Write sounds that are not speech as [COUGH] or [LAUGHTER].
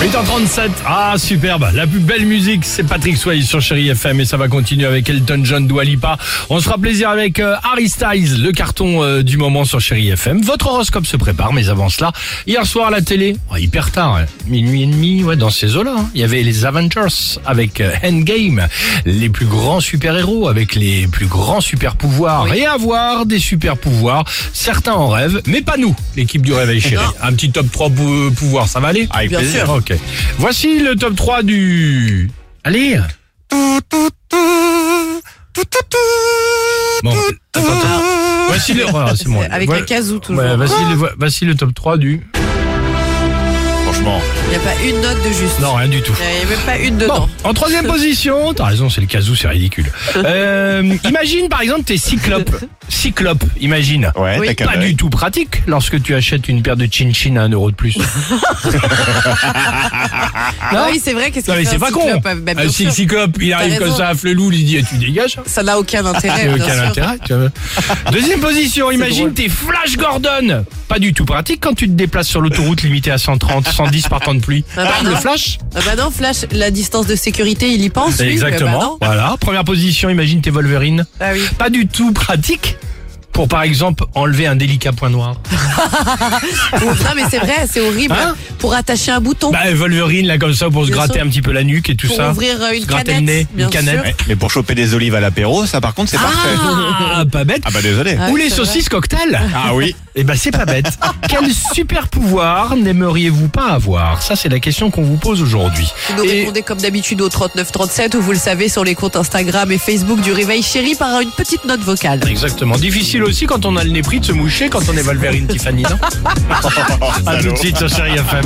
8h37, ah superbe, la plus belle musique c'est Patrick Swayze sur Chéri FM et ça va continuer avec Elton John, Dua Lipa. On se fera plaisir avec euh, Harry Styles, le carton euh, du moment sur Chéri FM. Votre horoscope se prépare, mais avant cela, hier soir à la télé, oh, hyper tard, hein, minuit et demi, ouais, dans ces eaux-là, hein, il y avait les Avengers avec euh, Endgame, les plus grands super-héros avec les plus grands super-pouvoirs et avoir des super-pouvoirs. Certains en rêvent, mais pas nous, l'équipe du Réveil Chéri. Un petit top 3 pou- pouvoirs, ça va aller? Avec Bien plaisir. sûr. Ok. Voici le top 3 du... Allez Bon, attends, attends. Voici le... voilà, c'est moi. Avec Voilà. un kazoo toujours. Ouais, voici, le, voici le top 3 du... Franchement. Il n'y a pas une note de juste. Non, rien du tout. Il n'y a même pas une Bon, dedans. en troisième [LAUGHS] position, t'as raison, c'est le casou, c'est ridicule. Euh, imagine par exemple t'es cyclope. Cyclope, imagine. Ouais, Oui. Pas du tout pratique lorsque tu achètes une paire de chin-chin à un euro de plus. [LAUGHS] Ah oui, c'est vrai. Qu'est-ce Non qu'il c'est un pas con. Ah, bah, Euh, sûr. le cyclope, il arrive comme ça à Flelou, il dit eh, tu dégages. Ça n'a aucun [LAUGHS] intérêt. Il n'y a bien aucun intérêt. tu vois. Deuxième position, imagine t'es Flash Gordon. Pas du tout pratique quand tu te déplaces sur l'autoroute limitée à 130, 110 par temps de pluie. Ah bah Bam, le flash. Ah bah non, Flash, la distance de sécurité, il y pense. lui. Exactement. Bah voilà. Première position, imagine t'es Wolverine. Ah oui. Pas du tout pratique pour par exemple enlever un délicat point noir. [LAUGHS] Non, mais c'est vrai, c'est horrible. Hein pour attacher un bouton. Bah Wolverine là comme ça pour se gratter sûr. un petit peu la nuque et tout pour ça. ouvrir euh, une canette. le nez, bien une canette. sûr. Ouais, Mais pour choper des olives à l'apéro, ça par contre c'est parfait. Ah, pas bête. Ah bah désolé. Ah Ou les c'est vrai. saucisses cocktail. Ah oui. Eh ben c'est pas bête. Quel super pouvoir n'aimeriez-vous pas avoir? Ça c'est la question qu'on vous pose aujourd'hui. Vous nous Et- répondez comme d'habitude au 3937 ou vous le savez sur les comptes Instagram et Facebook du Réveil Chéri par une petite note vocale. Exactement. Difficile aussi quand on a le nez pris de se moucher quand on est Wolverine Tiffany, non? [LAUGHS] À tout de suite sur Chéri FM.